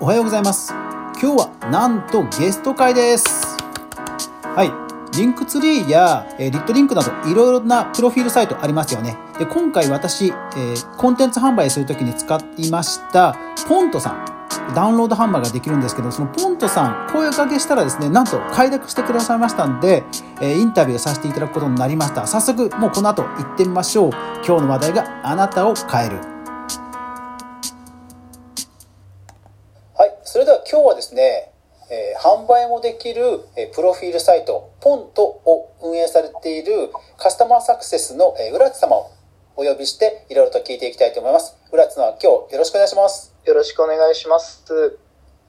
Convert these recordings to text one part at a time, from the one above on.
おはようございます今日はなんとゲスト会ですはいリンクツリーや、えリットリンクなどいろいろなプロフィールサイトありますよね。で、今回私、えー、コンテンツ販売するときに使いましたポントさん。ダウンロード販売ができるんですけど、そのポントさん、声かけしたらですね、なんと快諾してくださいましたんで、えー、インタビューさせていただくことになりました。早速、もうこの後行ってみましょう。今日の話題があなたを変える。はい、それでは今日はですね、えー、販売もできる、えー、プロフィールサイト、ポントを運営されているカスタマーサクセスの、えー、浦地様をお呼びして、いろいろと聞いていきたいと思います。浦地さん、今日よろしくお願いします。よろしくお願いします。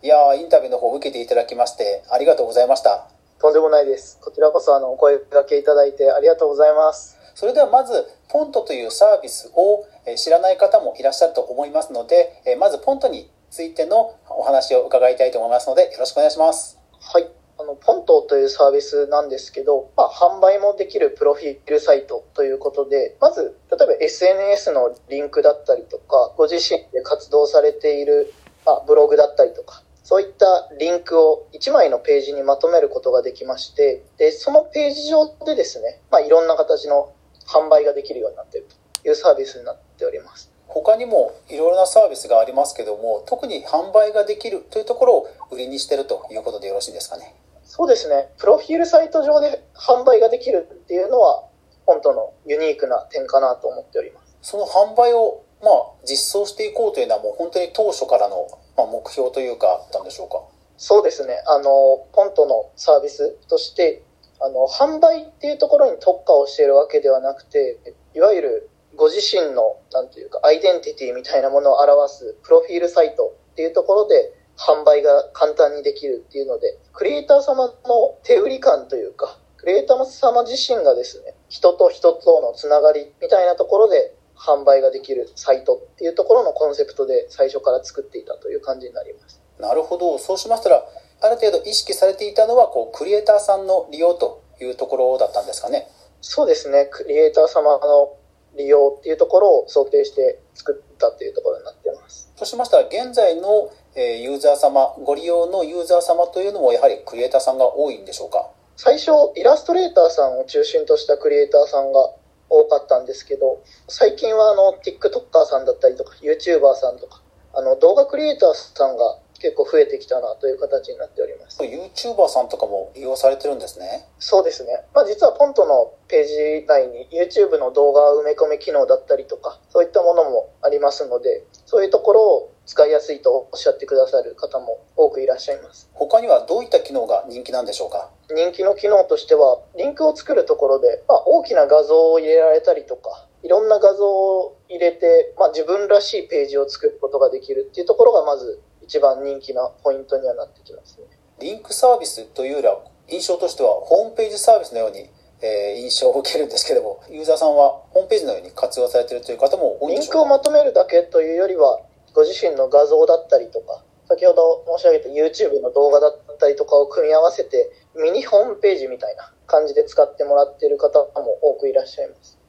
いやインタビューの方を受けていただきまして、ありがとうございました。とんでもないです。こちらこそ、あの、お声掛けいただいてありがとうございます。それではまず、ポントというサービスを知らない方もいらっしゃると思いますので、まずポントについてのお話を伺いたいと思いますので、よろしくお願いします。はい。の、ポントというサービスなんですけど、まあ、販売もできるプロフィールサイトということで、まず、例えば SNS のリンクだったりとか、ご自身で活動されている、まあ、ブログだったりとか、そういったリンクを1枚のページにまとめることができまして、で、そのページ上でですね、まあ、いろんな形の販売ができるようになっているというサービスになっております。他にもいろいろなサービスがありますけども、特に販売ができるというところを売りにしてるということでよろしいですかね。そうですね。プロフィールサイト上で販売ができるっていうのは、本当のユニークな点かなと思っております。その販売を、まあ、実装していこうというのはもう本当に当初からの、まあ、目標というか、あったんでしょうかそうですね。あの、ポントのサービスとして、あの、販売っていうところに特化をしているわけではなくて、いわゆるご自身の、なんていうか、アイデンティティみたいなものを表すプロフィールサイトっていうところで販売が簡単にできるっていうので、クリエイター様の手売り感というか、クリエイター様自身がですね、人と人とのつながりみたいなところで販売ができるサイトっていうところのコンセプトで最初から作っていたという感じになります。なるほど。そうしましたら、ある程度意識されていたのは、こう、クリエイターさんの利用というところだったんですかね？そうですね。クリエイター様の利用っていうところを想定して作ったっていうところになってます。そうしましたら、現在のユーザー様、ご利用のユーザー様というのもやはりクリエイターさんが多いんでしょうか？最初、イラストレーターさんを中心としたクリエイターさんが多かったんですけど、最近はあの、TikToker さんだったりとか、YouTuber さんとか、あの、動画クリエイターさんが結構増えてきたなという形になっております。YouTuber さんとかも利用されてるんですね。そうですね。まあ実はポントのページ内に YouTube の動画埋め込み機能だったりとか、そういったものもありますので、そういうところを使いやすいとおっしゃってくださる方も多くいらっしゃいます。他にはどういった機能が人気なんでしょうか？人気の機能としては、リンクを作るところで、まあ、大きな画像を入れられたりとか、いろんな画像を入れて、まあ、自分らしいページを作ることができるっていうところがまず一番人気なポイントにはなってきますね。リンクサービスというよりは、印象としてはホームページサービスのように、えー、印象を受けるんですけども、ユーザーさんはホームページのように活用されているという方も多いんでしょうか？リンクをまとめるだけというよりは、ご自身の画像だったりとか、先ほど申し上げた YouTube の動画だったりとかを組み合わせて、ミニホームページみたいな感じで使ってもらっている方も多くいらっしゃいます。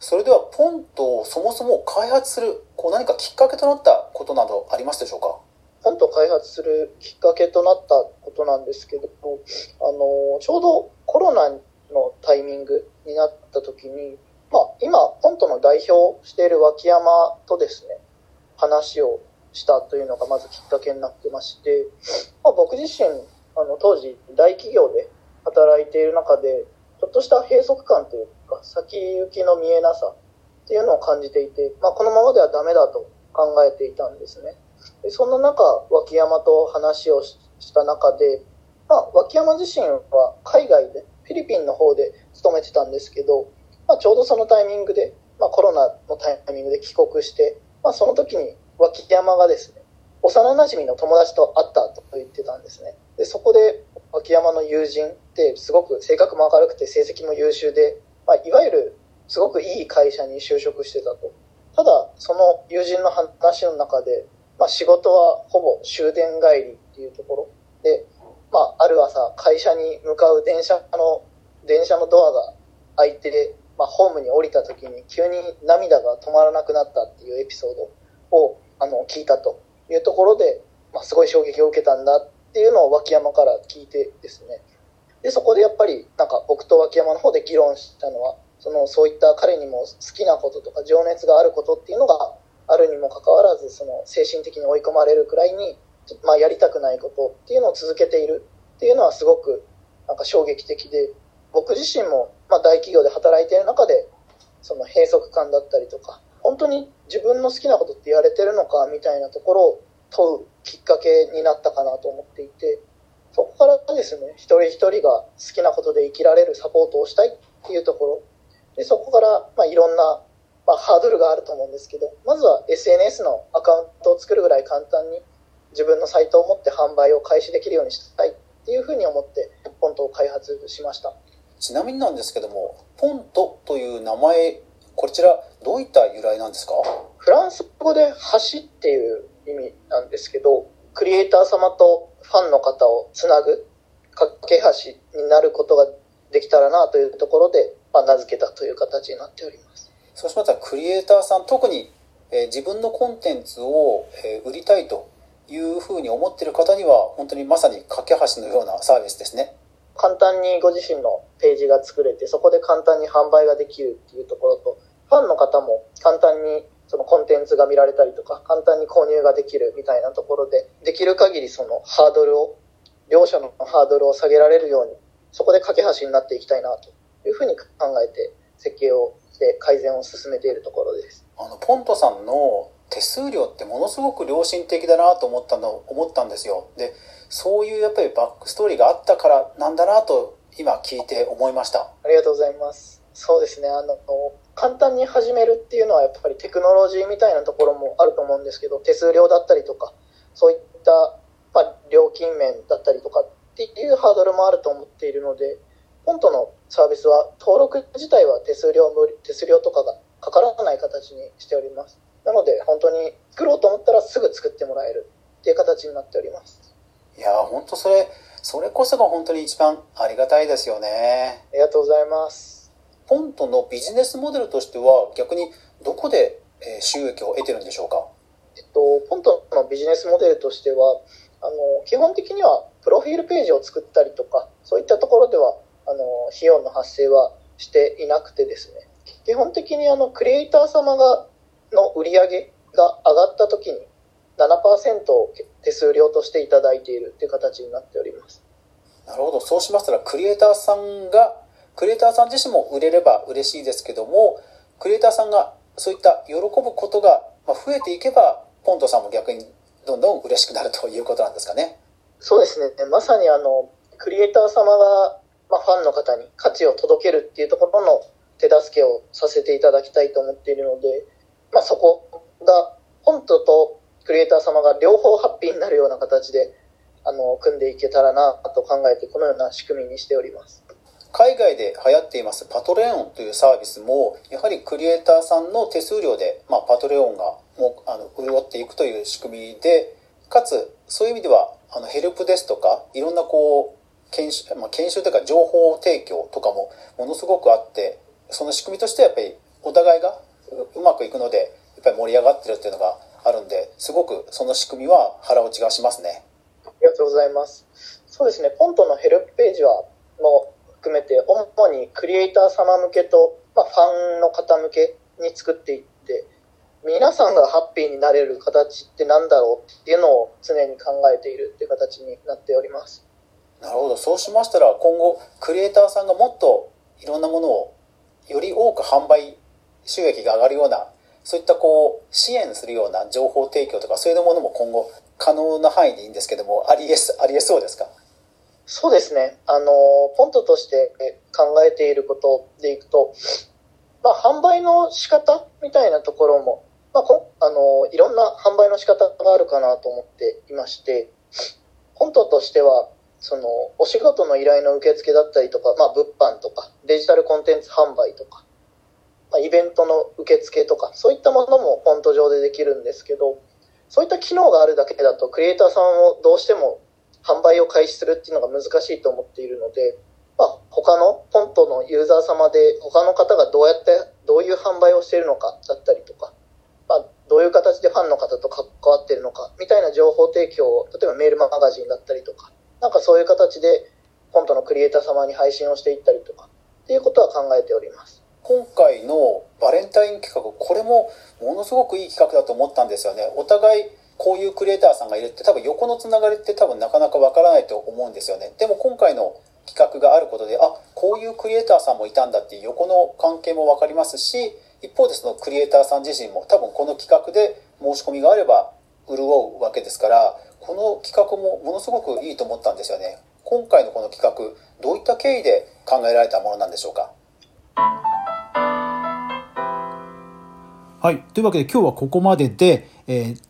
それでは、ポントをそもそも開発する、こう何かきっかけとなったことなどありますでしょうか？本と開発するきっかけとなったことなんですけど、あの、ちょうどコロナのタイミングになった時に、まあ、今、本との代表している脇山とですね、話をしたというのがまずきっかけになってまして、まあ、僕自身、あの、当時、大企業で働いている中で、ちょっとした閉塞感というか、先行きの見えなさっていうのを感じていて、まあ、このままではダメだと考えていたんですね。そんな中、脇山と話をした中で、まあ、脇山自身は海外で、フィリピンの方で勤めてたんですけど、まあ、ちょうどそのタイミングで、まあ、コロナのタイミングで帰国して、まあ、その時に脇山がですね、幼馴染の友達と会ったと言ってたんですね。で、そこで脇山の友人ってすごく性格も明るくて成績も優秀で、まあ、いわゆるすごくいい会社に就職してたと。ただ、その友人の話の中で、まあ、仕事はほぼ終電帰りっていうところ。で、まあ、ある朝会社に向かう電車の電車のドアが開いてまあ、ホームに降りた時に急に涙が止まらなくなったっていうエピソードをあの聞いたというところで、まあ、すごい衝撃を受けたんだっていうのを脇山から聞いてですね。でそこでやっぱりなんか僕と脇山の方で議論したのはそのそういった彼にも好きなこととか情熱があることっていうのがあるにもかかわらずその精神的に追い込まれるくらいに、まあ、やりたくないことっていうのを続けているっていうのはすごくなんか衝撃的で僕自身もまあ大企業で働いている中でその閉塞感だったりとか本当に自分の好きなことってやれてるのかみたいなところを問うきっかけになったかなと思っていてそこからですね一人一人が好きなことで生きられるサポートをしたいっていうところ。でそこからまあいろんなまあ、ハードルがあると思うんですけど、まずは SNS のアカウントを作るぐらい簡単に自分のサイトを持って販売を開始できるようにしたいっていうふうに思ってポントを開発しました。ちなみになんですけども、ポントという名前、こちらどういった由来なんですか？フランス語で橋っていう意味なんですけど、クリエイター様とファンの方をつなぐ架け橋になることができたらなというところで、まあ、名付けたという形になっております。そうしましたらクリエイターさん特に、え、自分のコンテンツを、え、売りたいというふうに思ってる方には本当にまさに架け橋のようなサービスですね。簡単にご自身のページが作れてそこで簡単に販売ができるっていうところとファンの方も簡単にそのコンテンツが見られたりとか簡単に購入ができるみたいなところでできる限りそのハードルを両者のハードルを下げられるようにそこで架け橋になっていきたいなというふうに考えて設計をして改善を進めているところです。あのポントさんの手数料ってものすごく良心的だなと思ったの思ったんですよ。で、そういうやっぱりバックストーリーがあったからなんだなと今聞いて思いました。ありがとうございます。そうですね。あの簡単に始めるっていうのはやっぱりテクノロジーみたいなところもあると思うんですけど、手数料だったりとか、そういったまあ料金面だったりとかっていうハードルもあると思っているので、本当のサービスは登録自体は手数料無手数料とかがかからない形にしております。なので本当に作ろうと思ったらすぐ作ってもらえるっていう形になっております。いや本当それ、それこそが本当に一番ありがたいですよね。ありがとうございます。ポントのビジネスモデルとしては逆にどこで収益を得てるんでしょうか？えっと、ポントのビジネスモデルとしては、あの、基本的にはプロフィールページを作ったりとか、そういったところではあの、費用の発生はしていなくてですね、基本的にあの、クリエイター様が、の売り上げが上がった時に7%を手数料としていただいているという形になっております。なるほど。そうしましたら、クリエイターさんが、クリエイターさん自身も売れれば嬉しいですけども、クリエイターさんがそういった喜ぶことが増えていけば、ポントさんも逆にどんどん嬉しくなるということなんですかね。そうですね。まさにあの、クリエイター様がまあ、ファンの方に価値を届けるっていうところの手助けをさせていただきたいと思っているので、まあ、そこが本当とクリエイター様が両方ハッピーになるような形であの組んでいけたらなと考えてこのような仕組みにしております。海外で流行っていますパトレオンというサービスもやはりクリエイターさんの手数料で、まあ、パトレオンがもうあの潤っていくという仕組みでかつそういう意味ではあのヘルプですとかいろんなこう研修、まあ、研修というか情報提供とかもものすごくあって、その仕組みとしてやっぱりお互いがうまくいくので、やっぱり盛り上がってるっていうのがあるんで、すごくその仕組みは腹落ちがしますね。ありがとうございます。そうですね、ポントのヘルプページは、も含めて、主にクリエイター様向けと、まあ、ファンの方向けに作っていって、皆さんがハッピーになれる形って何だろうっていうのを常に考えているっていう形になっております。なるほど。そうしましたら、今後、クリエイターさんがもっといろんなものをより多く販売収益が上がるような、そういったこう、支援するような情報提供とか、そういうものも今後、可能な範囲でいいんですけども、ありえす、ありえそうですか？そうですね。あの、ポントとして考えていることでいくと、まあ、販売の仕方みたいなところも、まあ、こあの、いろんな販売の仕方があるかなと思っていまして、ポントとしては、その、お仕事の依頼の受付だったりとか、まあ、物販とか、デジタルコンテンツ販売とか、まあ、イベントの受付とか、そういったものもフォント上でできるんですけど、そういった機能があるだけだと、クリエイターさんをどうしても販売を開始するっていうのが難しいと思っているので、まあ、他のポントのユーザー様で他の方がどうやって、どういう販売をしているのかだったりとか、まあ、どういう形でファンの方と関わっているのかみたいな情報提供を、例えばメールマガジンだったりとか、なんかそういう形でポントのクリエイター様に配信をしていったりとか、っていうことは考えております。今回のバレンタイン企画、これもものすごくいい企画だと思ったんですよね。お互いこういうクリエイターさんがいるって多分横のつながりって多分なかなかわからないと思うんですよね。でも今回の企画があることで、あ、こういうクリエイターさんもいたんだっていう横の関係もわかりますし、一方でそのクリエイターさん自身も多分この企画で申し込みがあれば潤うわけですから、この企画もものすごくいいと思ったんですよね。今回のこの企画、どういった経緯で考えられたものなんでしょうか？はい。というわけで今日はここまでで、えー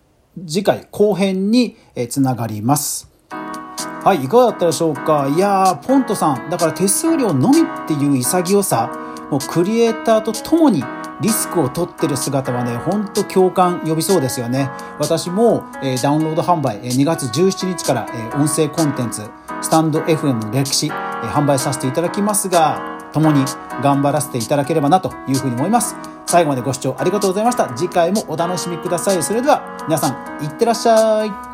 次回後編に、えーつながります。はい、いかがだったでしょうか？いやー、ポントさん、だから手数料のみっていう潔さ、もうクリエイターと共にリスクを取ってる姿はね、ほんと共感呼びそうですよね。私も、えーダウンロード販売、えー2月17日から、えー音声コンテンツ、スタンド FM の歴史、えー販売させていただきますが、共に頑張らせていただければなというふうに思います。最後までご視聴ありがとうございました。次回もお楽しみください。それでは皆さん、いってらっしゃい。